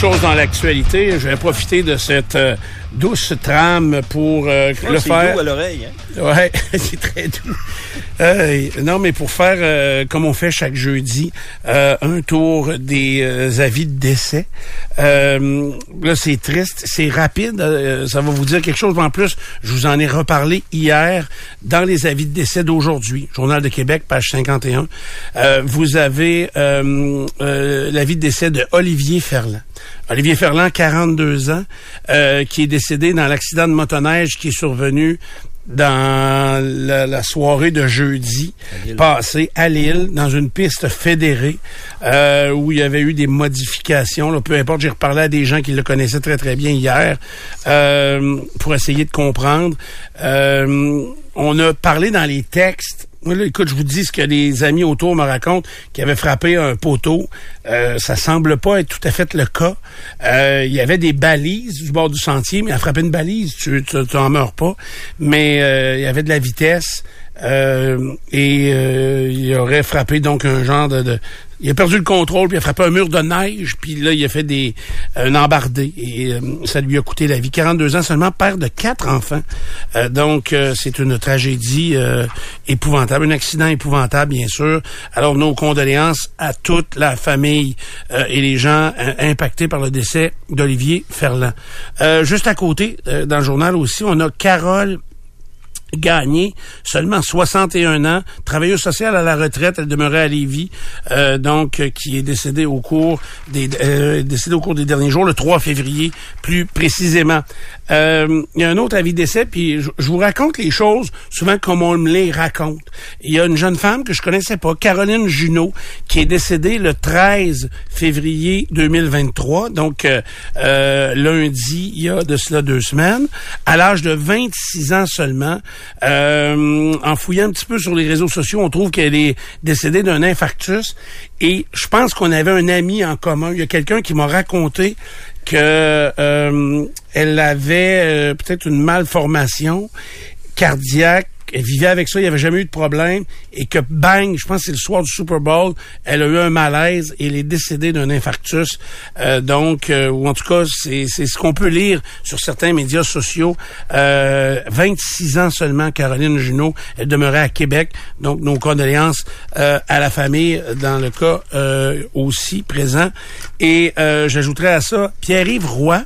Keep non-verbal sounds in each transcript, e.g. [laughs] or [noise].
chose dans l'actualité. Je vais profiter de cette euh, douce trame pour euh, le c'est faire. doux à l'oreille. Hein? Ouais, [laughs] c'est très doux. Euh, non, mais pour faire euh, comme on fait chaque jeudi, euh, un tour des euh, avis de décès. Euh, là, c'est triste, c'est rapide. euh, ça va vous dire quelque chose. En plus, je vous en ai reparlé hier dans les avis de décès d'aujourd'hui. Journal de Québec, page 51. Euh, vous avez l'avis de décès de Olivier Ferland. Olivier Ferland, 42 ans, euh, qui est décédé dans l'accident de motoneige qui est survenu dans la, la soirée de jeudi passé à Lille, dans une piste fédérée, euh, où il y avait eu des modifications. Là, peu importe, j'ai reparlé à des gens qui le connaissaient très très bien hier euh, pour essayer de comprendre. Euh, on a parlé dans les textes écoute, je vous dis ce que les amis autour me racontent, qui avait frappé un poteau. Euh, ça semble pas être tout à fait le cas. Euh, il y avait des balises du bord du sentier, mais à frapper une balise, tu, tu, tu en meurs pas. Mais euh, il y avait de la vitesse. Euh, et il aurait frappé donc un genre de- il a perdu le contrôle puis il a frappé un mur de neige puis là il a fait des un embardé et euh, ça lui a coûté la vie. 42 ans seulement père de quatre enfants. Euh, donc euh, c'est une tragédie épouvantable. Un accident épouvantable bien sûr. Alors nos condoléances à toute la famille et les gens impactés par le décès d'Olivier Ferland. Juste à côté dans le journal aussi on a Carole Gagné, seulement 61 ans, travailleuse sociale à la retraite, elle demeurait à Lévis, euh, donc euh, qui est décédée au cours des euh, décédée au cours des derniers jours, le 3 février plus précisément. Euh, il y a un autre avis d'essai, puis je, vous raconte les choses souvent comme on me les raconte. Il y a une jeune femme que je connaissais pas, Caroline Junot, qui est décédée le 13 février 2023, donc euh, lundi, il y a de cela deux semaines, à l'âge de 26 ans seulement. Euh, en fouillant un petit peu sur les réseaux sociaux, on trouve qu'elle est décédée d'un infarctus. Et je pense qu'on avait un ami en commun. Il y a quelqu'un qui m'a raconté que euh, elle avait euh, peut-être une malformation cardiaque. Elle vivait avec ça, il n'y avait jamais eu de problème. Et que bang, je pense que c'est le soir du Super Bowl, elle a eu un malaise et elle est décédée d'un infarctus. Euh, donc, euh, ou en tout cas, c'est ce qu'on peut lire sur certains médias sociaux. Euh, 26 ans seulement, Caroline Junot. Elle demeurait à Québec. Donc, nos condoléances euh, à la famille dans le cas euh, aussi présent. Et j'ajouterais à ça Pierre-Yves Roy.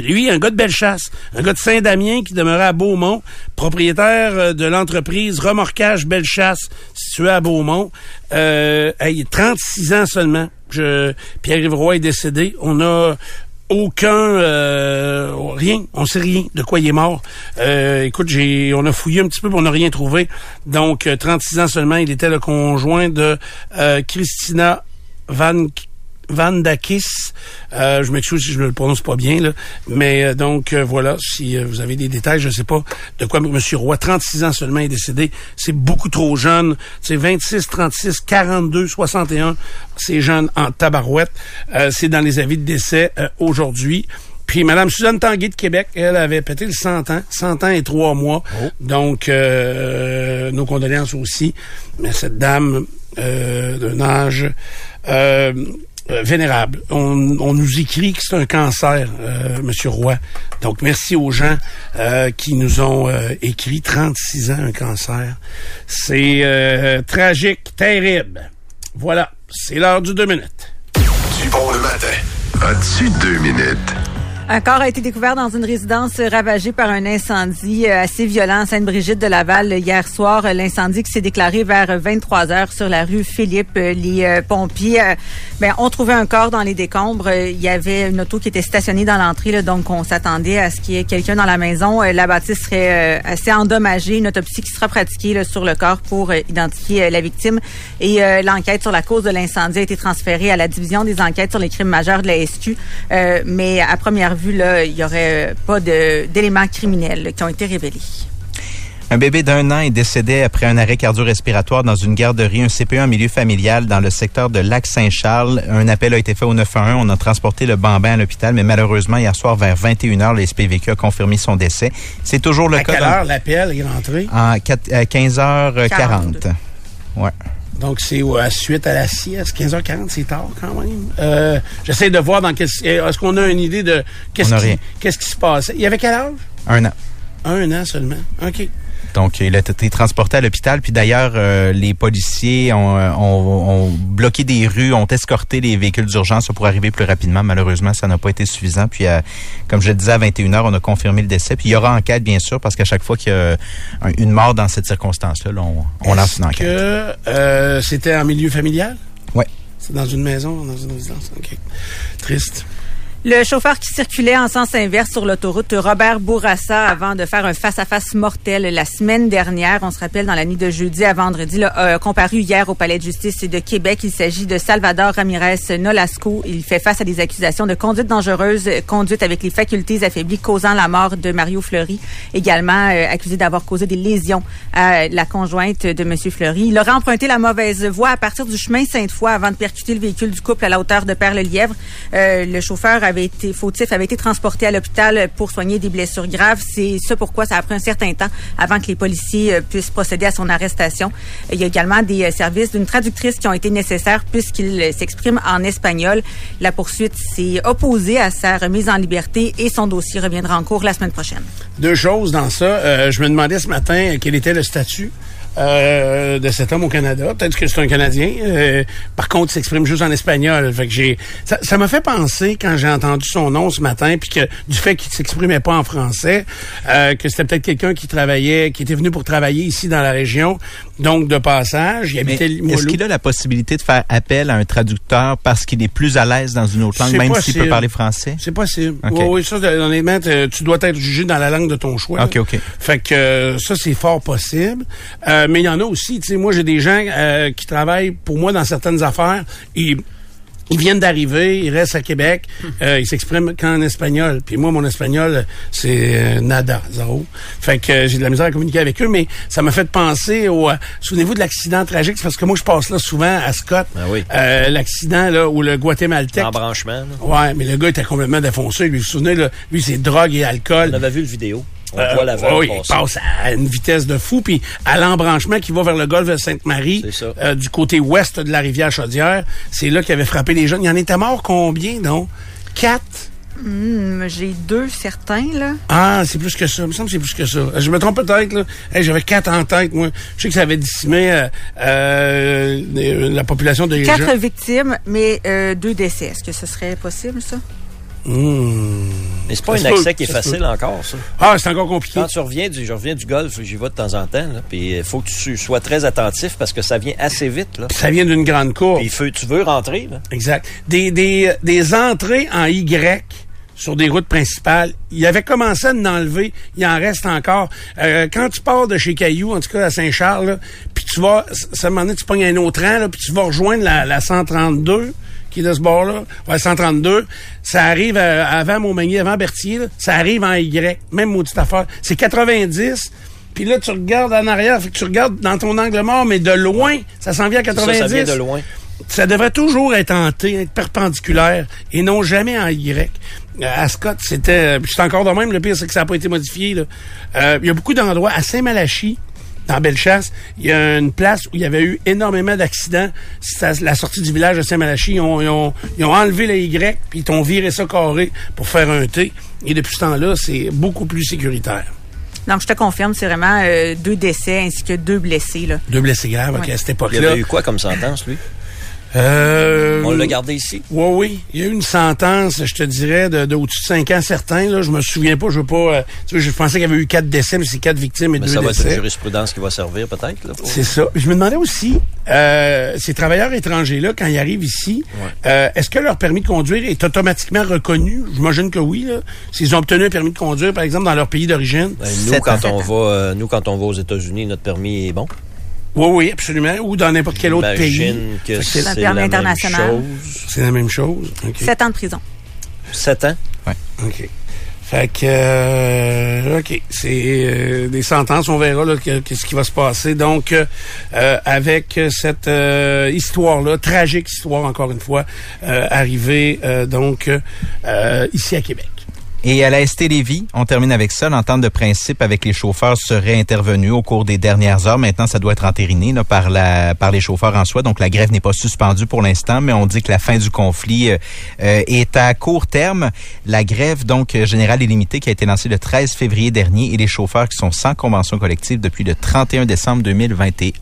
Lui, un gars de Bellechasse, un gars de Saint-Damien qui demeurait à Beaumont, propriétaire euh, de l'entreprise Remorquage Bellechasse, située à Beaumont. Euh, hey, 36 ans seulement. Pierre-Yves Roy est décédé. On a aucun euh, rien, on sait rien de quoi il est mort. Euh, écoute, on a fouillé un petit peu, mais on n'a rien trouvé. Donc euh, 36 ans seulement, il était le conjoint de Christina Van Van Dakis. Euh, je m'excuse si je ne le prononce pas bien, là. mais euh, donc euh, voilà, si euh, vous avez des détails, je ne sais pas de quoi M. Roy, 36 ans seulement, est décédé. C'est beaucoup trop jeune. C'est 26, 36, 42, 61. C'est jeune en tabarouette. Euh, c'est dans les avis de décès euh, aujourd'hui. Puis Mme Suzanne Tanguay de Québec, elle avait pété le 100 ans, 100 ans et trois mois. Donc, euh, nos condoléances aussi. Mais cette dame euh, d'un âge euh, euh, vénérable. On, nous écrit que c'est un cancer, euh, Monsieur Roy. Donc, merci aux gens euh, qui nous ont écrit 36 ans, un cancer. C'est tragique, terrible. Voilà, c'est l'heure du deux minutes. Du bon le matin. As-tu deux minutes? Un corps a été découvert dans une résidence ravagée par un incendie euh, assez violent à Sainte-Brigitte de Laval hier soir. L'incendie qui s'est déclaré vers 23 heures sur la rue Philippe. Euh, Les euh, pompiers ben, ont trouvé un corps dans les décombres. Il y avait une auto qui était stationnée dans l'entrée, donc on s'attendait à ce qu'il y ait quelqu'un dans la maison. La bâtisse serait assez endommagée. Une autopsie qui sera pratiquée là, sur le corps pour identifier la victime. Et l'enquête sur la cause de l'incendie a été transférée à la division des enquêtes sur les crimes majeurs de la SQ. Mais à première vue, là, il y aurait euh, pas d'éléments criminels là, qui ont été révélés. Un bébé d'un an est décédé après un arrêt cardio-respiratoire dans une garderie, un CPE en milieu familial dans le secteur de Lac-Saint-Charles. Un appel a été fait au 911. On a transporté le bambin à l'hôpital, mais malheureusement, hier soir, vers 21h, le SPVQ a confirmé son décès. C'est toujours le À cas quelle dans- heure l'appel est rentré? en 4 à 15h40. 42. Ouais. Donc, c'est euh, à suite à la sieste, 15h40, c'est tard quand même. Euh, J'essaie de voir dans quel... Est-ce qu'on a une idée de qu'est-ce qui, qui se passait? Il y avait quel âge? Un an. Un an seulement. OK. Donc, il a été transporté à l'hôpital. Puis d'ailleurs, euh, les policiers ont, euh, ont- ont bloqué des rues, ont escorté les véhicules d'urgence pour arriver plus rapidement. Malheureusement, ça n'a pas été suffisant. Puis, euh, comme je le disais, à 21h, on a confirmé le décès. Puis il y aura enquête, bien sûr, parce qu'à chaque fois qu'il y a un- une mort dans cette circonstance-là, là, on, on lance une enquête. que euh, c'était en milieu familial? Ouais. C'est dans une maison, dans une résidence? OK. Triste. Le chauffeur qui circulait en sens inverse sur l'autoroute Robert Bourassa avant de faire un face-à-face mortel la semaine dernière, on se rappelle dans la nuit de jeudi à vendredi, comparu hier au palais de justice de Québec. Il s'agit de Salvador Ramirez Nolasco. Il fait face à des accusations de conduite dangereuse, conduite avec les facultés affaiblies causant la mort de Mario Fleury, également euh, accusé d'avoir causé des lésions à la conjointe de M. Fleury. Il aurait emprunté la mauvaise voie à partir du chemin Sainte-Foy avant de percuter le véhicule du couple à la hauteur de Père-le-Lièvre. Euh, le chauffeur avait été fautif, avait été transporté à l'hôpital pour soigner des blessures graves. C'est ce pourquoi ça a pris un certain temps avant que les policiers euh, puissent procéder à son arrestation. Il y a également des euh, services d'une traductrice qui ont été nécessaires puisqu'il euh, s'exprime en espagnol. La poursuite s'est opposée à sa remise en liberté et son dossier reviendra en cours la semaine prochaine. Deux choses dans ça. Je me demandais ce matin quel était le statut euh, de cet homme au Canada. Peut-être que c'est un Canadien. Euh, par contre, il s'exprime juste en espagnol. Fait que j'ai, ça, m'a fait penser quand j'ai entendu son nom ce matin, puis que du fait qu'il s'exprimait pas en français, euh, que c'était peut-être quelqu'un qui travaillait, qui était venu pour travailler ici dans la région, donc de passage. Il habitait est-ce qu'il a la possibilité de faire appel à un traducteur parce qu'il est plus à l'aise dans une autre langue, même s'il peut parler français? C'est possible. Oui, oui, ça, honnêtement, t- tu dois être jugé dans la langue de ton choix. OK, OK. Fait que euh, ça, c'est fort possible. Euh, mais il y en a aussi, tu sais, moi, j'ai des gens euh, qui travaillent pour moi dans certaines affaires. Ils, ils viennent d'arriver, ils restent à Québec, [laughs] euh, ils s'expriment qu'en espagnol. Puis moi, mon espagnol, c'est euh, nada, zéro. Fait que euh, j'ai de la misère à communiquer avec eux, mais ça m'a fait penser au... euh, Souvenez-vous de l'accident tragique, c'est parce que moi, je passe là souvent à Scott. Ah oui. Euh, l'accident là où le Guatémaltèque... L'embranchement. Ouais, mais le gars était complètement défoncé. Lui, vous vous souvenez, là, lui, c'est drogue et alcool. On avait vu le vidéo. On Euh, voit la vague oui, il passe à une vitesse de fou, puis à l'embranchement qui va vers le golfe de Sainte-Marie, euh, du côté ouest de la rivière Chaudière, c'est là qu'il avait frappé les jeunes. Il y en était mort combien, non? Quatre? Hmm, J'ai deux certains, là. Ah, c'est plus que ça. Il me semble que c'est plus que ça. Euh, Je me trompe peut-être, là. Hey, J'avais quatre en tête, moi. Je sais que ça avait décimé euh, euh, euh, la population de Quatre victimes, mais euh, deux décès. Est-ce que ce serait possible, ça? Hmm. Mais c'est pas un accès qui est facile encore, ça. Ah, c'est encore compliqué. Quand tu reviens du, je reviens du golf, j'y vais de temps en temps, puis il faut que tu sois très attentif parce que ça vient assez vite, là. Ça vient d'une grande cour. Puis tu veux rentrer, là. Exact. Des, des, des entrées en Y sur des routes principales. Il avait commencé à en enlever. Il en reste encore. Euh, quand tu pars de chez Caillou, en tout cas à Saint-Charles, puis tu vas, ça m'a donné, tu pognes un autre rang, puis tu vas rejoindre la, la 132 qui est de ce bord-là. Ouais, 132. Ça arrive euh, avant Montmagny, avant Berthier. là. Ça arrive en Y. Même maudite affaire. C'est 90. Puis là, tu regardes en arrière. Fait que tu regardes dans ton angle mort, mais de loin, ça s'en vient à Ça, 90 ça vient de loin. ça devrait toujours être en T, être perpendiculaire, et non jamais en Y. Euh, À Scott, c'était... puis C'est encore de même, le pire, c'est que ça n'a pas été modifié. là. Euh, Il y a beaucoup d'endroits. À Saint-Malachie, dans Bellechasse, il y a une place où il y avait eu énormément d'accidents. C'est la sortie du village de Saint-Malachie. Ils ont, ils, ont, ils ont enlevé le Y, puis ils ont viré ça carré pour faire un T. Et depuis ce temps-là, c'est beaucoup plus sécuritaire. Donc, je te confirme, c'est vraiment euh, deux décès ainsi que deux blessés, là. Deux blessés graves ok, à cette Il y époque-là. avait eu quoi comme sentence, lui? Euh, On l'a gardé ici? Oui, oui. Il y a eu une sentence, je te dirais, de, de au-dessus de 5 ans certains. Là. Je me souviens pas, je veux pas. euh, tu vois, je pensais qu'il y avait eu quatre décès, mais c'est quatre victimes et Mais deux ça va être une jurisprudence qui va servir, peut-être, là. pour- C'est ça. Je me demandais aussi, euh, ces travailleurs étrangers-là, quand ils arrivent ici, euh, est-ce que leur permis de conduire est automatiquement reconnu? J'imagine que oui. Là. S'ils ont obtenu un permis de conduire, par exemple, dans leur pays d'origine? Ben, nous, quand on va, euh, nous, quand on va aux États-Unis, notre permis est bon. Oui, oui, absolument. Ou dans n'importe quel autre pays. J'imagine que c'est la même international. chose. c'est la même chose. OK. Sept ans de prison. Sept ans? OK. Fait que, euh, OK, c'est euh, des sentences, on verra qu'est-ce qui va se passer. Donc, euh, euh, avec cette euh, histoire-là, tragique histoire encore une fois, euh, arrivée euh, donc euh, ici à Québec. Et à la ST Lévis, on termine avec ça. L'entente de principe avec les chauffeurs serait intervenue au cours des dernières heures. Maintenant, ça doit être entériné par, les chauffeurs en soi. Donc, la grève n'est pas suspendue pour l'instant, mais on dit que la fin du conflit euh, euh, est à court terme. La grève, donc, générale et limitée qui a été lancée le 13 février dernier et les chauffeurs qui sont sans convention collective depuis le 31 décembre 2021.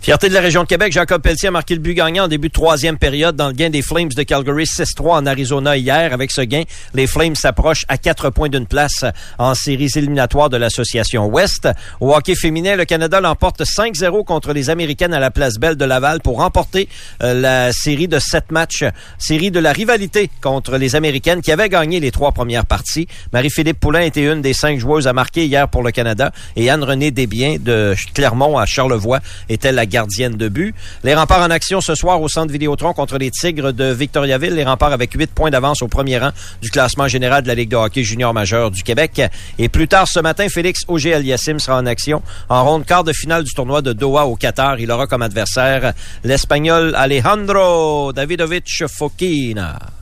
Fierté de la région de Québec, Jacob Pelletier a marqué le but gagnant en début de troisième période dans le gain des Flames de Calgary 6-3 en Arizona hier. Avec ce gain, les Flames s'approchent à quatre points d'une place en séries éliminatoires de l'association Ouest. Au hockey féminin, le Canada l'emporte 5-0 contre les Américaines à la place Belle de Laval pour remporter euh, la série de sept matchs, série de la rivalité contre les Américaines qui avaient gagné les trois premières parties. Marie-Philippe Poulain était une des cinq joueuses à marquer hier pour le Canada et Anne-Renée Desbiens de Clermont à Charlevoix était la gardienne de but. Les remparts en action ce soir au centre Vidéotron contre les Tigres de Victoriaville. Les remparts avec huit points d'avance au premier rang du classement général de la Ligue de hockey junior majeur du Québec. Et plus tard ce matin, Félix Auger-Aliassime sera en action en ronde quart de finale du tournoi de Doha au Qatar. Il aura comme adversaire l'Espagnol Alejandro Davidovich Fokina.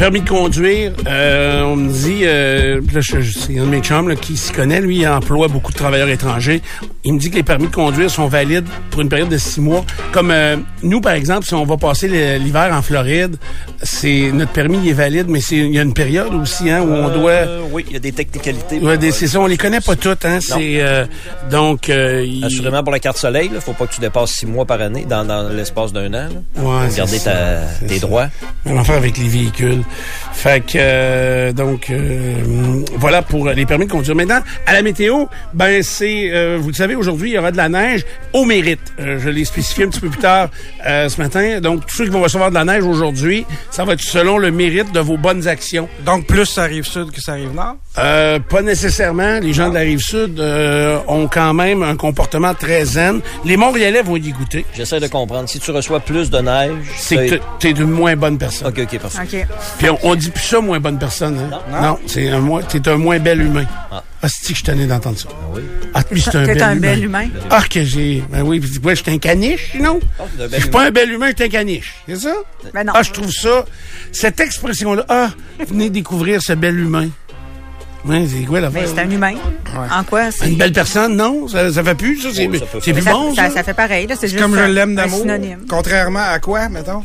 Permis de conduire, euh, on me dit, euh, là, je- je- c'est un de mes chums là, qui s'y connaît, lui, il emploie beaucoup de travailleurs étrangers. Il me dit que les permis de conduire sont valides pour une période de six mois. Comme euh, nous, par exemple, si on va passer l'hiver en Floride, c'est notre permis il est valide, mais c'est il y a une période aussi hein, où on doit... Euh, oui, il y a des technicalités. Ouais, des- c'est ça, on les connaît pas toutes, hein. C'est euh, donc euh, il- Assurément pour la carte soleil, il faut pas que tu dépasses six mois par année dans, dans l'espace d'un an. là. Ouais, Pour garder ta- tes ça. droits. Même affaire avec les véhicules. Fait que euh, donc euh, voilà pour les permis de conduire. Maintenant, à la météo, ben c'est euh, vous le savez, aujourd'hui, il y aura de la neige au mérite. Euh, je l'ai spécifié un petit peu plus tard euh, ce matin. Donc, tous ceux qui vont recevoir de la neige aujourd'hui, ça va être selon le mérite de vos bonnes actions. Donc, plus ça arrive sud que ça arrive nord? Euh, pas nécessairement. Les gens de la rive sud euh, ont quand même un comportement très zen. Les Montréalais vont y goûter. J'essaie de comprendre. Si tu reçois plus de neige, C'est que t'es- une moins bonne personne. OK, OK, parfait. OK. Puis on, on dit plus ça, moins bonne personne. Hein? Non, c'est un moins, t'es un moins bel humain. Ah. Ah, c'est que je tenais d'entendre ça. Ah oui? Ah, lui, c'est un T'es bel un humain. bel humain. Ah, que j'ai. Ben oui, puis ouais, je suis un caniche, non? Ah, un bel Je suis pas un bel humain, je suis un caniche. C'est ça? Ben non. Ah, je trouve ça. Cette expression-là, ah, venez découvrir ce bel humain. Ouais, c'est quoi la Mais c'est un humain. En quoi? C'est Une belle personne, non? Ça, ça fait plus, ça? C'est Oh, ça peut c'est plus ça, bon, ça, ça? ça fait pareil. là, C'est juste Comme je un- l'aime un d'amour. synonyme. Contrairement à quoi, mettons?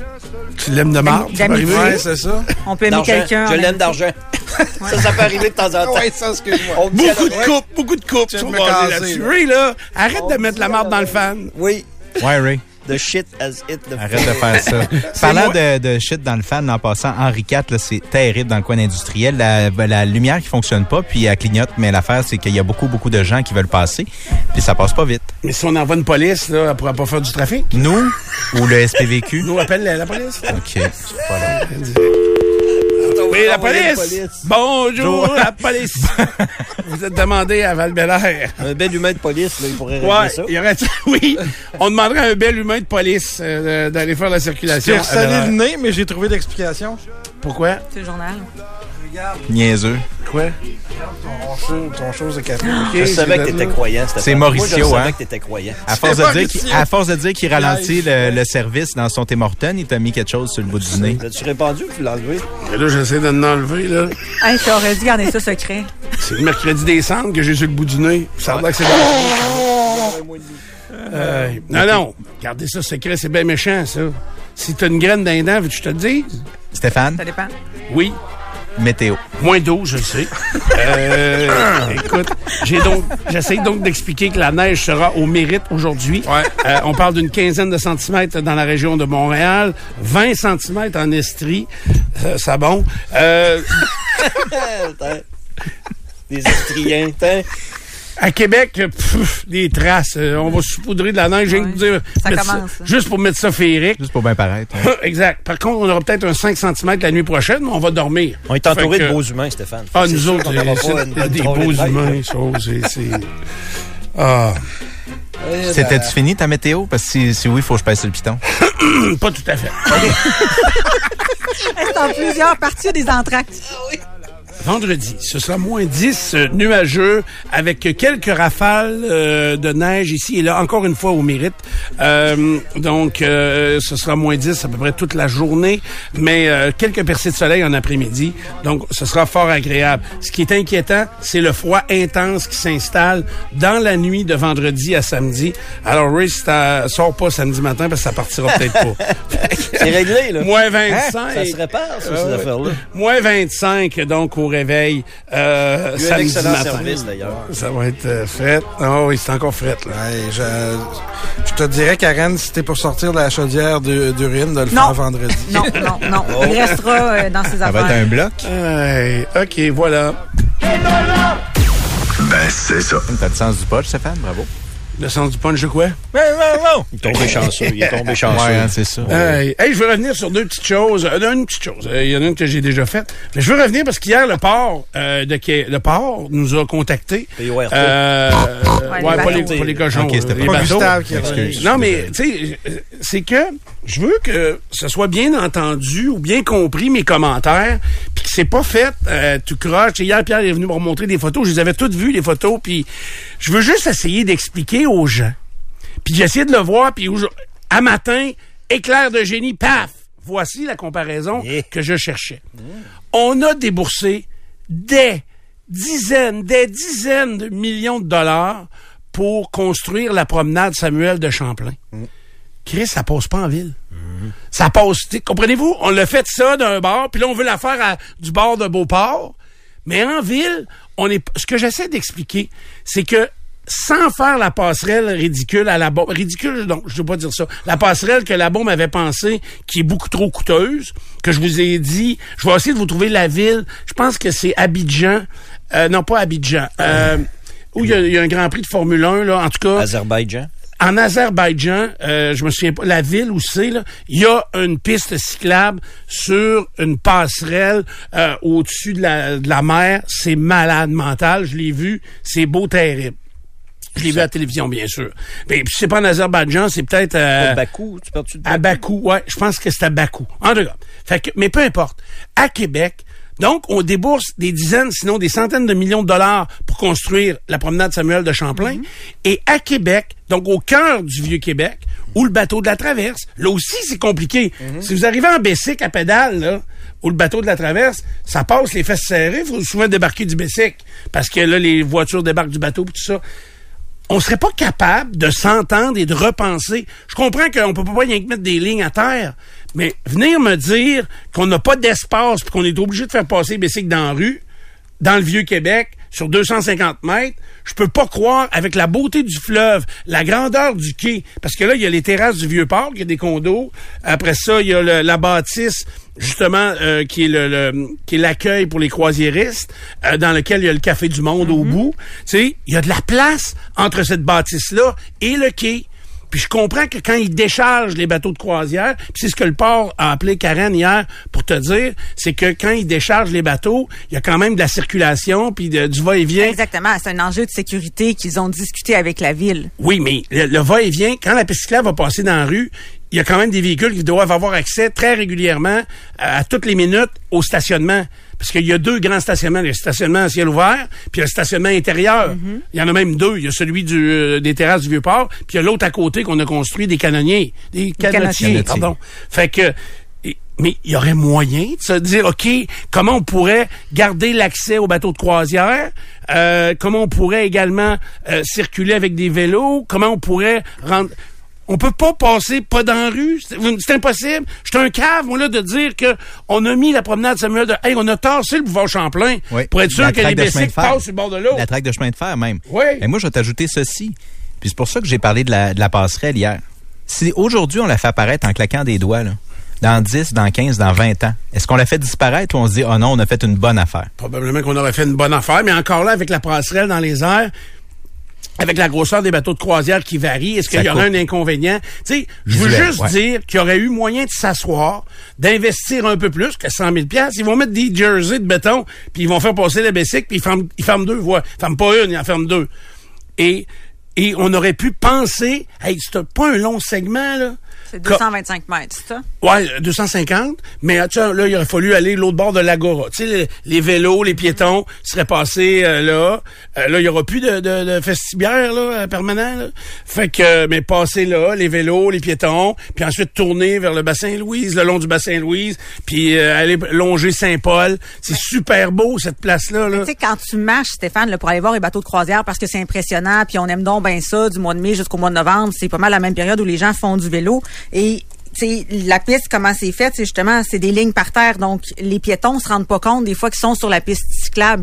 Tu l'aimes de marde, ça peut D'amitié. arriver? Ouais, c'est ça. On peut aimer D'argent. quelqu'un. Je l'aime d'argent. [laughs] ça, ça peut arriver de temps en temps. Ouais, ça, excuse-moi. On me dit à Beaucoup de l'oreille. coupes, beaucoup de coupes. Tu sont me casser, là-dessus. là. Ray, là, arrête de mettre la marde dans le fan. Oui. Ouais, Ray. The shit has hit the Arrête de faire ça. [laughs] Parlant de, de shit dans le fan, en passant, Henri IV, là, c'est terrible dans le coin industriel. La, la lumière qui fonctionne pas, puis elle clignote, mais l'affaire, c'est qu'il y a beaucoup, beaucoup de gens qui veulent passer, puis ça passe pas vite. Mais si on envoie une police, là, elle pourra pas faire du trafic. Nous ou le SPVQ? Nous, on appelle la, la police. OK. Oui, la police. police. Bonjour, la police. [laughs] Vous êtes demandé à val Un bel humain de police, là, il pourrait régler Ouais, ça. il y aurait, [laughs] oui. On demanderait à un bel humain de police euh, d'aller faire la circulation. J'ai Val-Air. le nez, mais j'ai trouvé l'explication. Pourquoi? C'est le journal. Niaiseux. Quoi? Ton, chose- ton chose de café. Je savais que t'étais croyant. C'est Mauricio, Moi, je hein? savais que t'étais croyant. À force, de dire qu'il, Mauricio. à force de dire qu'il ralentit le, le service dans son Tim Hortons, il t'a mis quelque chose sur le bout du nez. As-tu répondu ou tu l'as enlevé? Mais là, j'essaie de l'enlever, là. Hey, tu aurais dû garder ça secret. C'est le mercredi des cendres que j'ai sur le bout du nez. Ça a l'air que c'est Euh, non, non. Gardez ça secret, c'est bien méchant, ça. Si t'as une graine d'un dent, veux-tu que je te le dise? Stéphane, Ça dépend. Oui. Météo. Moins 12, je le sais. [laughs] Euh, écoute, j'ai donc, j'essaie donc d'expliquer que la neige sera au mérite aujourd'hui. Euh, on parle d'une quinzaine de centimètres dans la région de Montréal, 20 centimètres en Estrie. Euh, ça bon? Euh. [laughs] Des Estriens. À Québec, pff, des traces. Euh, on va saupoudrer de la neige, j'ai Ouais. dire, Ça commence, hein. juste pour mettre ça féerique. Juste pour bien paraître. hein. [laughs] exact. Par contre, on aura peut-être un 5 cm la nuit prochaine, mais on va dormir. On est entouré que- de beaux humains, Stéphane. Ah, nous autres, euh, pas c'est une- une des beaux de humains, ça. c'est- Ah, C'était-tu fini ta météo? Parce que si, si oui, il faut que je passe le piton. pas tout à fait. [laughs] C'est en plusieurs parties des entractes. Vendredi, ce sera moins 10 euh, nuageux avec quelques rafales euh, de neige ici et là, encore une fois au mérite. Euh, donc, euh, ce sera moins 10 à peu près toute la journée, mais euh, quelques percées de soleil en après-midi. Donc, ce sera fort agréable. Ce qui est inquiétant, c'est le froid intense qui s'installe dans la nuit de vendredi à samedi. Alors, Ray, si sors pas samedi matin parce que ça partira peut-être pas. [laughs] C'est réglé, là. Moins 25. Ça se répare, ça, ces Ah ouais. affaires-là. Moins 25, donc, au réveil, euh, a un samedi excellent matin. service, d'ailleurs. Ça va être euh, fret. Ah oui, c'est encore fret, là. Ouais, je, je te dirais, Karen, si t'es pour sortir de la chaudière d'u- d'urine, de le Non. faire vendredi. [laughs] Non, non, non. Oh. Il restera euh, dans ses Ça va être affaires. un bloc. OK, voilà. Ben, c'est ça. T'as le sens du punch, Stéphane? Bravo. Le sens du punch de quoi? Il est tombé [laughs] chanceux. Il est tombé chanceux. Ouais, hein, c'est ça. Hey, hey, je veux revenir sur deux petites choses. Euh, une petite chose. Euh, Il y en a une que j'ai déjà faite. Mais je veux revenir parce qu'hier, le port euh, de le port nous a contactés. Euh, Ouais, ouais, les pas, les, pas les cochons. Ok, c'était euh, les bateaux. Gustave qui. Non, mais, tu sais, euh, c'est que je veux que ce soit bien entendu ou bien compris, mes commentaires, puis que c'est pas fait euh, tout croche. Et Hier, Pierre est venu me remontrer des photos. Je les avais toutes vues, les photos, puis je veux juste essayer d'expliquer aux gens. Puis j'ai essayé de le voir, puis à matin, éclair de génie, paf! Voici la comparaison Yeah. que je cherchais. On a déboursé des dizaines, des dizaines de millions de dollars pour construire la promenade Samuel de Champlain. Chris, ça passe pas en ville. Ça passe, comprenez-vous? On l'a fait ça d'un bord, puis là, on veut la faire à- du bord de Beauport. Mais en ville, on est, ce que j'essaie d'expliquer, c'est que sans faire la passerelle ridicule à la bombe, ridicule, non, je ne veux pas dire ça, la passerelle que la bombe avait pensé qui est beaucoup trop coûteuse, que je vous ai dit, je vais essayer de vous trouver la ville, je pense que c'est Abidjan, euh, non pas Abidjan, euh, où il y, y a un Grand Prix de Formule 1, là, en tout cas, Azerbaïdjan? En Azerbaïdjan, euh, je me souviens pas, la ville où c'est, il y a une piste cyclable sur une passerelle euh, au-dessus de la, de la mer. C'est malade mental, je l'ai vu, c'est beau terrible. Je l'ai vu à la télévision, bien sûr. Mais puis c'est pas en Azerbaïdjan, c'est peut-être... euh, Pas Bakou, tu parles-tu de à Bakou, ouais, je pense que c'est à Bakou. En tout cas. Fait que, mais peu importe. À Québec, donc, on débourse des dizaines, sinon des centaines de millions de dollars pour construire la promenade Samuel de Champlain. Et à Québec, donc au cœur du Vieux-Québec, où le bateau de la traverse, là aussi, c'est compliqué. Si vous arrivez en Bessic à pédale, là, où le bateau de la traverse, ça passe les fesses serrées, il faut souvent débarquer du Bessic. Parce que là, les voitures débarquent du bateau et tout ça on serait pas capable de s'entendre et de repenser. Je comprends qu'on peut pas rien que mettre des lignes à terre, mais venir me dire qu'on n'a pas d'espace puis qu'on est obligé de faire passer les bicycles dans la rue, dans le Vieux-Québec, sur 250 mètres, je peux pas croire, avec la beauté du fleuve, la grandeur du quai, parce que là, il y a les terrasses du Vieux-Port, il y a des condos. Après ça, il y a le- la bâtisse, justement, euh, qui est le, le- qui est l'accueil pour les croisiéristes, euh, dans lequel il y a le Café du Monde au bout. Tu sais, il y a de la place entre cette bâtisse-là et le quai. Puis je comprends que quand ils déchargent les bateaux de croisière, puis c'est ce que le port a appelé Karen hier pour te dire, c'est que quand ils déchargent les bateaux, il y a quand même de la circulation puis de- du va-et-vient. Exactement. C'est un enjeu de sécurité qu'ils ont discuté avec la ville. Oui, mais le, le va-et-vient, quand la cyclable va passer dans la rue, il y a quand même des véhicules qui doivent avoir accès très régulièrement à, à toutes les minutes au stationnement. Parce qu'il y a deux grands stationnements. Il y a le stationnement à ciel ouvert, puis il y a le stationnement intérieur. Il y en a même deux. Il y a celui du, euh, des terrasses du Vieux-Port, puis il y a l'autre à côté qu'on a construit des canonniers. Des canotiers, canotiers. pardon. Fait que... Mais il y aurait moyen de se dire, OK, comment on pourrait garder l'accès aux bateaux de croisière? Euh, comment on pourrait également euh, circuler avec des vélos? Comment on pourrait rendre... On peut pas passer pas dans la rue. C'est impossible. Je suis un cave, moi, là, de dire que on a mis la promenade Samuel de... Hey, on a tassé le boulevard Champlain Oui. pour être sûr La que les traque de chemin de bicycles fer. passent sur le bord de l'eau. La traque de chemin de fer, même. Oui. Et moi, je vais t'ajouter ceci. Puis c'est pour ça que j'ai parlé de la, de la passerelle hier. Si aujourd'hui, on la fait apparaître en claquant des doigts, là, dans 10, dans 15, dans 20 ans, est-ce qu'on la fait disparaître ou on se dit, oh non, on a fait une bonne affaire? Probablement qu'on aurait fait une bonne affaire, mais encore là, avec la passerelle dans les airs, avec la grosseur des bateaux de croisière qui varie, est-ce qu'il y coupe. un inconvénient? Tu sais, je veux juste ouais. dire qu'il y aurait eu moyen de s'asseoir, d'investir un peu plus que 100 000 Ils vont mettre des jerseys de béton, puis ils vont faire passer le bicycle, puis ils ferment, ils ferment deux voies. Ils ferment pas une, ils en ferment deux. Et, et on aurait pu penser, hey, c'est pas un long segment, là. C'est Co- 225 mètres, c'est ça? Ouais, 250. Mais tu sais, là, il aurait fallu aller l'autre bord de l'agora. Tu sais, les, les vélos, les piétons seraient passés euh, là. Euh, là, il y aura plus de, de, de vestibuaire là, euh, permanent. Là. Fait que, euh, mais passer là, les vélos, les piétons, puis ensuite tourner vers le bassin Louise, le long du bassin Louise, puis euh, aller longer Saint-Paul. C'est super beau cette place-là. Là. Tu sais, quand tu marches, Stéphane, là, pour aller voir les bateaux de croisière, parce que c'est impressionnant, puis on aime donc bien ça, du mois de mai jusqu'au mois de novembre, c'est pas mal la même période où les gens font du vélo. Et la piste, comment c'est fait, c'est justement, c'est des lignes par terre. Donc, les piétons se rendent pas compte des fois qu'ils sont sur la piste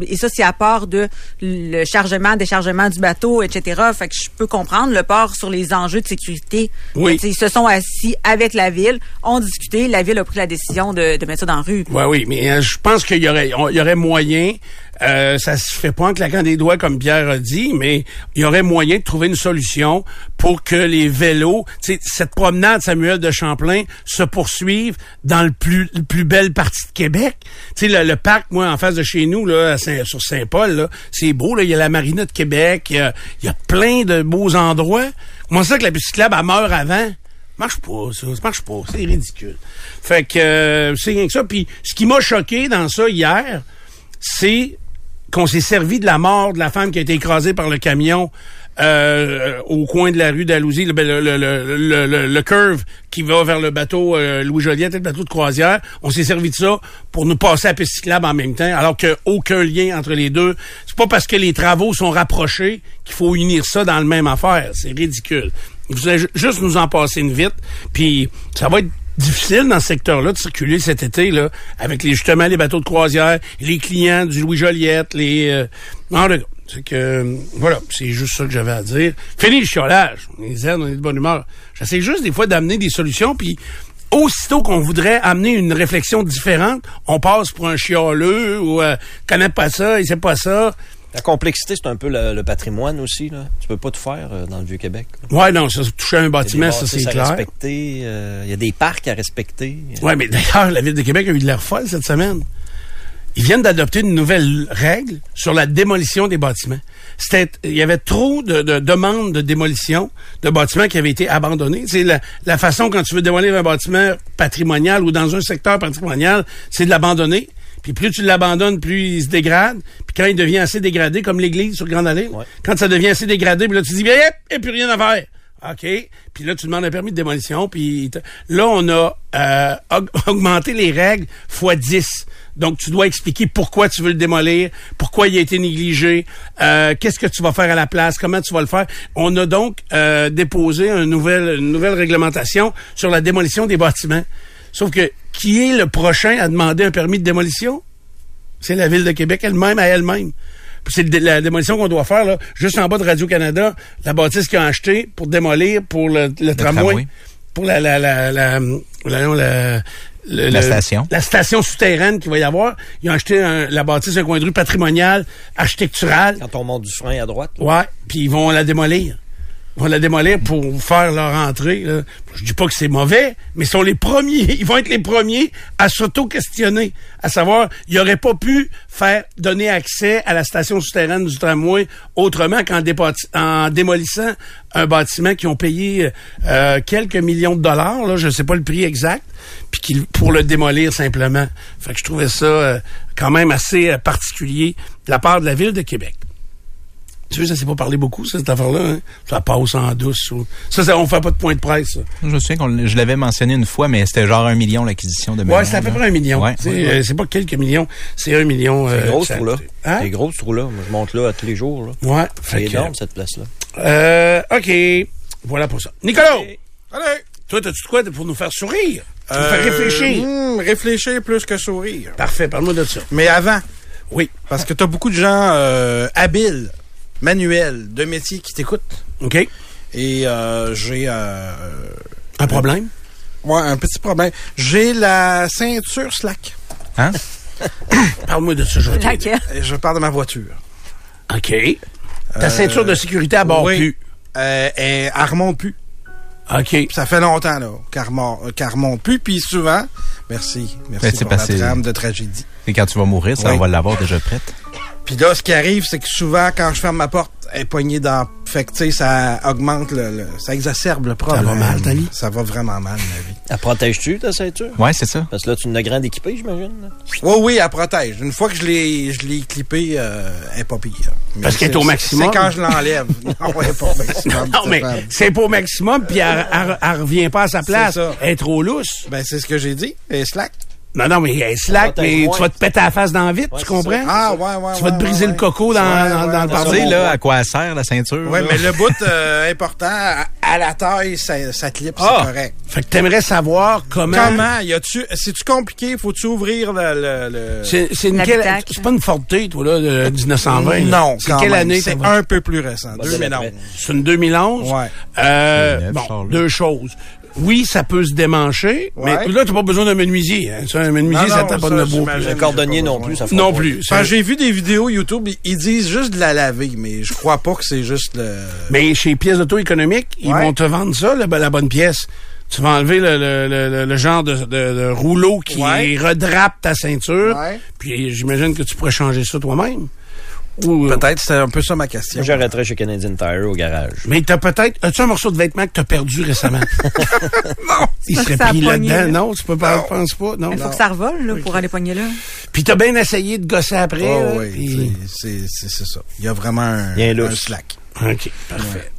Et ça, c'est à part de le chargement, déchargement du bateau, etc. Fait que je peux comprendre le port sur les enjeux de sécurité. Oui. Ils se sont assis avec la ville, ont discuté, la ville a pris la décision de, de mettre ça dans la rue. Ouais, oui, mais euh, je pense qu'il y aurait, on- il y aurait moyen. Euh, ça se fait pas en claquant des doigts comme Pierre a dit, mais il y aurait moyen de trouver une solution pour que les vélos, cette promenade Samuel de Champlain se poursuive dans le plus, le plus belle partie de Québec. Tu sais, le, le parc, moi, en face de chez nous, sur Saint-Paul, c'est beau, là, il y a la marina de Québec, il y a, il y a plein de beaux endroits. Comment ça que la piste cyclable, elle meurt avant? marche pas, ça. Ça marche pas. C'est ridicule. Fait que euh, c'est rien que ça. Puis ce qui m'a choqué dans ça hier, c'est qu'on s'est servi de la mort de la femme qui a été écrasée par le camion euh, au coin de la rue d'Alousie, le, le, le, le, le- curve qui va vers le bateau euh, Louis Joliette et le bateau de croisière. On s'est servi de ça pour nous passer à piste cyclable en même temps, alors qu'il aucun lien entre les deux. C'est pas parce que les travaux sont rapprochés qu'il faut unir ça dans le même affaire. C'est ridicule. Faudrait ju- juste nous en passer une vite, puis ça va être difficile dans ce secteur-là de circuler cet été là avec les justement les bateaux de croisière, les clients du Louis Joliette, les euh, non, c'est que voilà, c'est juste ça que j'avais à dire. Fini le chiolage, on est zen, on est de bonne humeur. J'essaie juste des fois d'amener des solutions puis aussitôt qu'on voudrait amener une réflexion différente, on passe pour un chialeux ou euh, connaît pas ça, il sait pas ça. La complexité, c'est un peu le, le patrimoine aussi. Là. Tu peux pas tout faire euh, dans le Vieux-Québec. Ouais, non, ça toucher un bâtiment, ça c'est clair. euh, Il y a des parcs à respecter. Ouais, mais d'ailleurs, la Ville de Québec a eu de l'air folle cette semaine. Ils viennent d'adopter une nouvelle règle sur la démolition des bâtiments. C'était, il y avait trop de, de demandes de démolition de bâtiments qui avaient été abandonnés. C'est la, la façon quand tu veux démolir un bâtiment patrimonial ou dans un secteur patrimonial, c'est de l'abandonner. Puis plus tu l'abandonnes, plus il se dégrade. Puis quand il devient assez dégradé, comme l'église sur Grande Allée, Ouais. quand ça devient assez dégradé, puis là tu dis, bien, il n'y a plus rien à faire. OK. Puis là, tu demandes un permis de démolition. Puis là, on a euh, aug- [laughs] augmenté les règles fois 10. Donc, tu dois expliquer pourquoi tu veux le démolir, pourquoi il a été négligé, euh, qu'est-ce que tu vas faire à la place, comment tu vas le faire. On a donc euh, déposé un nouvel, une nouvelle réglementation sur la démolition des bâtiments. Sauf que, qui est le prochain à demander un permis de démolition? C'est la Ville de Québec elle-même à elle-même. C'est la démolition qu'on doit faire, là, juste en bas de Radio-Canada, la bâtisse qu'ils ont achetée pour démolir pour le, le tramway, tramway. pour la, la, la, la, la- la- la- le- La le- station. La station souterraine qu'il va y avoir. Ils ont acheté un- la bâtisse, un coin de rue patrimonial, architectural. Quand on monte du frein à droite. là. Ouais, puis ils vont la démolir. Vont la démolir pour faire leur entrée. Là. Je dis pas que c'est mauvais, mais ils sont les premiers. [laughs] Ils vont être les premiers à s'auto-questionner, à savoir, ils n'auraient pas pu faire donner accès à la station souterraine du tramway autrement qu'en démolissant un bâtiment qui ont payé euh, quelques millions de dollars. Là, je sais pas le prix exact, puis qu'ils- pour le démolir simplement. Fait que je trouvais ça euh, quand même assez euh, particulier de la part de la ville de Québec. Tu veux, ça s'est pas parlé beaucoup, ça, cette affaire-là. Hein? Ça passe en douce. ou- Ça, ça, on fait pas de point de presse. ça. Je me souviens que je l'avais mentionné une fois, mais c'était genre un million l'acquisition de Ouais, c'est à peu près un million. Ouais. C'est euh, c'est pas quelques millions, c'est un million. C'est euh, gros, ce trou-là. Hein? C'est gros, ce trou-là. Moi, je monte là à tous les jours. là. Ouais. C'est que, énorme, cette place-là. euh, OK. Voilà pour ça. Nicolas, Allez! toi, t'as-tu de quoi pour nous faire sourire? Pour nous Euh, faire réfléchir? hmm, réfléchir plus que sourire. Parfait, parle-moi de ça. Mais avant, Oui. parce que tu as beaucoup de gens euh, habiles, manuels, de métier qui t'écoutent. OK. Et euh, j'ai euh, Un problème? ouais, un petit problème. J'ai la ceinture slack. Hein? [coughs] Parle-moi de ça, je vais t'aider. Laquelle? Et Je parle de ma voiture. OK. Ta ceinture de sécurité à bord oui. plus. Euh, elle, elle remonte plus. OK. Ça fait longtemps là qu'elle remonte, euh, qu'elle remonte plus. Puis souvent, merci, merci Ben, c'est pour la trame de tragédie. Et quand tu vas mourir, ça, Oui. on va l'avoir déjà prête. Puis là, ce qui arrive, c'est que souvent, quand je ferme ma porte, elle est poignée dans... Fait que, tu sais, ça augmente le, le- Ça exacerbe le problème. va mal, ta vie? Ça va vraiment mal, ma vie. Elle protège-tu ta ceinture? Ouais, c'est ça. Parce que là, tu n'as grande équipée, j'imagine. Oui, oui, elle protège. Une fois que je l'ai, je l'ai clippée, euh, elle est pas pire. Mais Parce qu'elle est au maximum. C'est quand je l'enlève. [laughs] non, elle est pas au maximum. Non, mais c'est pas au maximum, puis elle, elle revient pas à sa place. ça. Elle est trop lousse. Ben, c'est ce que j'ai dit. Elle est slack. Non, non, mais est slack, mais tu vas te péter la face dans vite, Ouais, tu comprends? Ah, ouais, ouais. Tu vas te briser ouais, le coco dans, ouais. dans, Ouais, dans le sais, là, à quoi elle sert, la ceinture? Ouais, là? mais le bout euh, important, à, à la taille, ça, ça clip, Ah! c'est correct. Fait que t'aimerais savoir comment... Comment? Y a-tu, c'est-tu compliqué? Faut-tu ouvrir le, le, le- C'est c'est une quelle... C'est pas une Forte T, toi, là, de 1920. là. Non, C'est quand quelle même. année? C'est un peu plus récent. Modèle 2011. après. C'est une 2011? Ouais. Euh, bon, deux choses. Oui, ça peut se démancher, Ouais. mais là, t'as pas besoin d'un menuisier. Hein. Ça, un menuisier, Non, ça non, t'a pas de beau. Un cordonnier non plus, ça fait Non plus. Enfin, Ça- j'ai vu des vidéos YouTube, ils- disent juste de la laver, mais je crois pas que c'est juste le... Mais chez Pièces Auto économiques, ils vont te vendre ça, la, la bonne pièce. Tu vas enlever le, le, le, le- le genre de, de- de rouleau qui Ouais. redrape ta ceinture. Ouais. Puis j'imagine que tu pourrais changer ça toi-même. Euh, Peut-être, c'était un peu ça ma question. Moi, j'arrêterais chez Canadian Tire au garage. Mais t'as peut-être. As-tu un morceau de vêtement que t'as perdu récemment? [laughs] non. Il serait pris pogné, là-dedans. là. Non, tu peux pas, penses pas. Non. Il faut que ça revole là, pour aller pogner là. Puis t'as bien essayé de gosser après. Oh, là, oui, c'est- ça. Il y a vraiment un, Il y a un un lousse. slack. OK, parfait.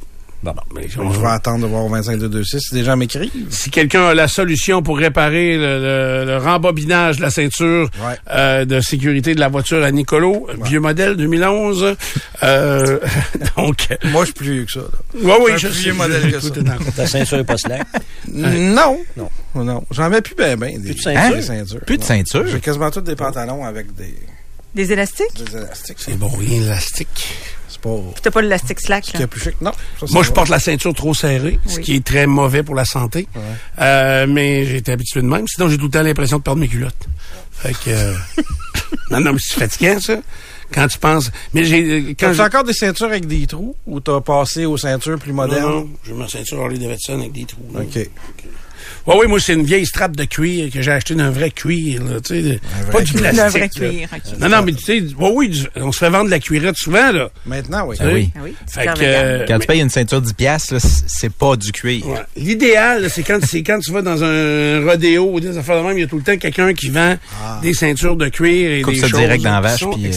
Bon, mais on Je vais va- attendre de voir au 25226 si des gens m'écrivent. si quelqu'un a la solution pour réparer le, le- le rembobinage de la ceinture Ouais. euh, de sécurité de la voiture à Nicolo, vieux modèle 2011. euh, [laughs] donc, Moi, je suis plus vieux que ça. là. oui, oui, je sais, vieux modèle que ça. Ta ceinture est pas slack. Non. Non. Non. J'en mets plus ben ben. Des, Plus de ceinture? des ceintures. Plus de ceinture? J'ai quasiment tous des pantalons avec des, Des élastiques? des élastiques. C'est bon, rien élastique. Pas... Puis t'as pas l'élastique slack Ce là. qui est plus chic. Non. ça, Moi, je porte la ceinture trop serrée, ce qui est très mauvais pour la santé. Euh, mais j'ai été habitué de même. Sinon, j'ai tout le temps l'impression de perdre mes culottes. Fait que... euh, [laughs] non, non, mais c'est fatigant, ça. Quand tu penses... Mais j'ai... euh, Quand j'ai- encore des ceintures avec des trous ou t'as passé aux ceintures plus modernes? Non, non, j'ai ma ceinture Harley Davidson avec des trous. là. OK. Oui, oui, moi, c'est une vieille strap de cuir que j'ai acheté d'un vrai cuir, là, tu sais. Pas du cuir. plastique. Vrai là. cuir. Non, non, mais tu sais, oui, oui, du- on se fait vendre de la cuirette souvent, là. Maintenant, oui. Ah oui. Ah oui, Fait que, euh, Quand tu payes une ceinture 10 piastres, c'est pas du cuir. Ouais. L'idéal, là, c'est quand, c'est quand tu vas dans un rodéo ou des affaires de même, il y a tout le temps quelqu'un qui vend des ceintures de cuir et Coupe des ça choses direct dans la qui vache, sont puis, euh.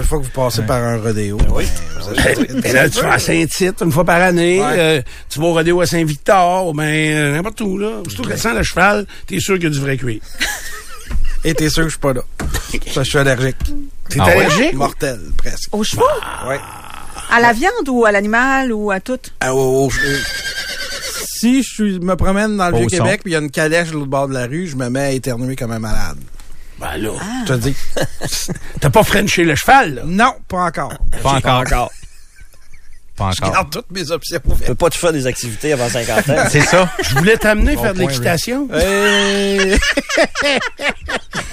Prochaine fois que vous passez par un rodéo, ben, une Et là, tu vas à. Saint-Tite une fois par année, Ouais. euh, tu vas au rodéo à Saint-Victor, ben, euh, n'importe où, là. Surtout que sans le cheval, t'es sûr qu'il y a du vrai cuir. Et t'es sûr que je suis pas là. Parce que je suis allergique. T'es Ah ouais? allergique? Mortel, presque. Aux chevaux? Ouais. À la viande ou à l'animal ou à tout? Ah, au- au- euh, si je me promène dans le Au Vieux-Québec puis il y a une calèche de l'autre bord de la rue, je me mets à éternuer comme un malade. Ben là, Je te dis. t'as pas frenché le cheval, là? Non, pas encore. Pas encore. Encore. Pas Je encore. garde toutes mes options Tu peux pas te faire des activités avant 50 ans. C'est ça. Je voulais t'amener Bon faire de l'équitation. Hey!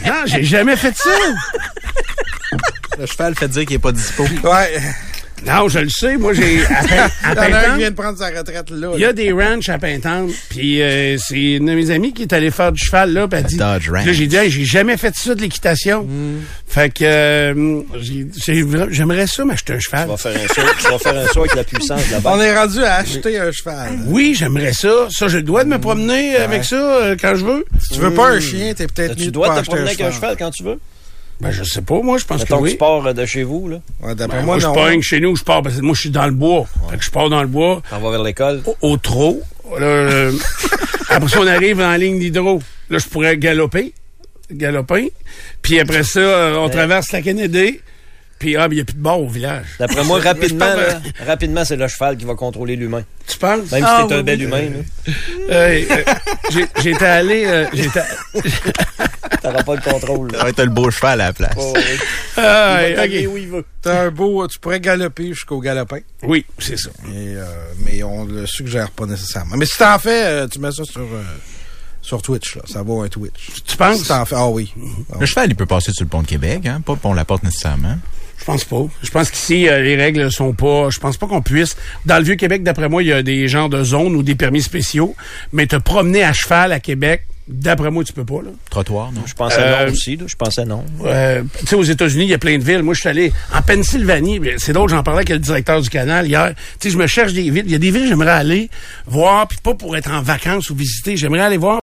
Non, j'ai jamais fait ça. Le cheval fait dire qu'il est pas dispo. ouais. Non, je le sais. Moi, j'ai à, Pin- à Il y en a un qui Pintante, vient de prendre sa retraite là. il y a des ranchs à Pintante. Puis euh, c'est une de mes amies qui est allée faire du cheval là. Puis elle dit. Dodge Ranch. Là, j'ai dit, Hey, j'ai jamais fait ça de l'équitation. Fait que euh, j'aimerais ça m'acheter un cheval. Tu vas faire un saut, tu vas faire un saut avec la puissance de la On est rendu à acheter un cheval. Oui, j'aimerais ça. Ça, j'ai le droit de me promener avec ça euh, quand je veux. Si tu veux pas un chien, t'es peut-être mieux Tu dois te promener un avec un cheval quand tu veux? Ben, je sais pas. Moi, je pense Mettons que que oui. tu pars euh, de chez vous, là. Ouais, D'après Ben, moi, moi, je non. pogne chez nous, je pars parce que moi, je suis dans le bois. Fait que je pars dans le bois. T'en vas vers l'école. au, au trot. Là, euh, [laughs] après ça, on arrive en ligne d'hydro. Là, je pourrais galoper. Galoper. Puis après ça, euh, on traverse la Kennedy. Puis, ah, il n'y a plus de bord au village. D'après moi, [laughs] rapidement, là, rapidement, c'est le cheval qui va contrôler l'humain. Tu penses? Même Ah, si t'es un oui, bel oui. humain, Euh, euh, J'étais allé... euh, j'étais... [laughs] t'auras pas le contrôle. Va être le beau cheval à la place. Oh, oui. [laughs] Ah, Il va où il veut. T'as un beau, tu pourrais galoper jusqu'au galopin. Oui, c'est ça. Et, euh, mais on le suggère pas nécessairement. Mais si t'en fais, euh, tu mets ça sur, euh, sur Twitch, là. Ça vaut un Twitch. Tu penses? Si t'en fais, ah oui. Le cheval, il peut passer sur le pont de Québec, hein? Pas pont la porte nécessairement. Je pense pas. Je pense qu'ici, euh, les règles sont pas... Je pense pas qu'on puisse... Dans le Vieux-Québec, d'après moi, il y a des genres de zones ou des permis spéciaux. Mais te promener à cheval à Québec, D'après moi, tu peux pas, là. Trottoir, non? Je pensais Euh, non aussi. là. Je pensais non. Euh, tu sais, aux États-Unis, il y a plein de villes. Moi, je suis allé en Pennsylvanie. C'est drôle, j'en parlais avec le directeur du canal hier. Tu sais, je me cherche des villes. Il y a des villes que j'aimerais aller voir, puis pas pour être en vacances ou visiter. J'aimerais aller voir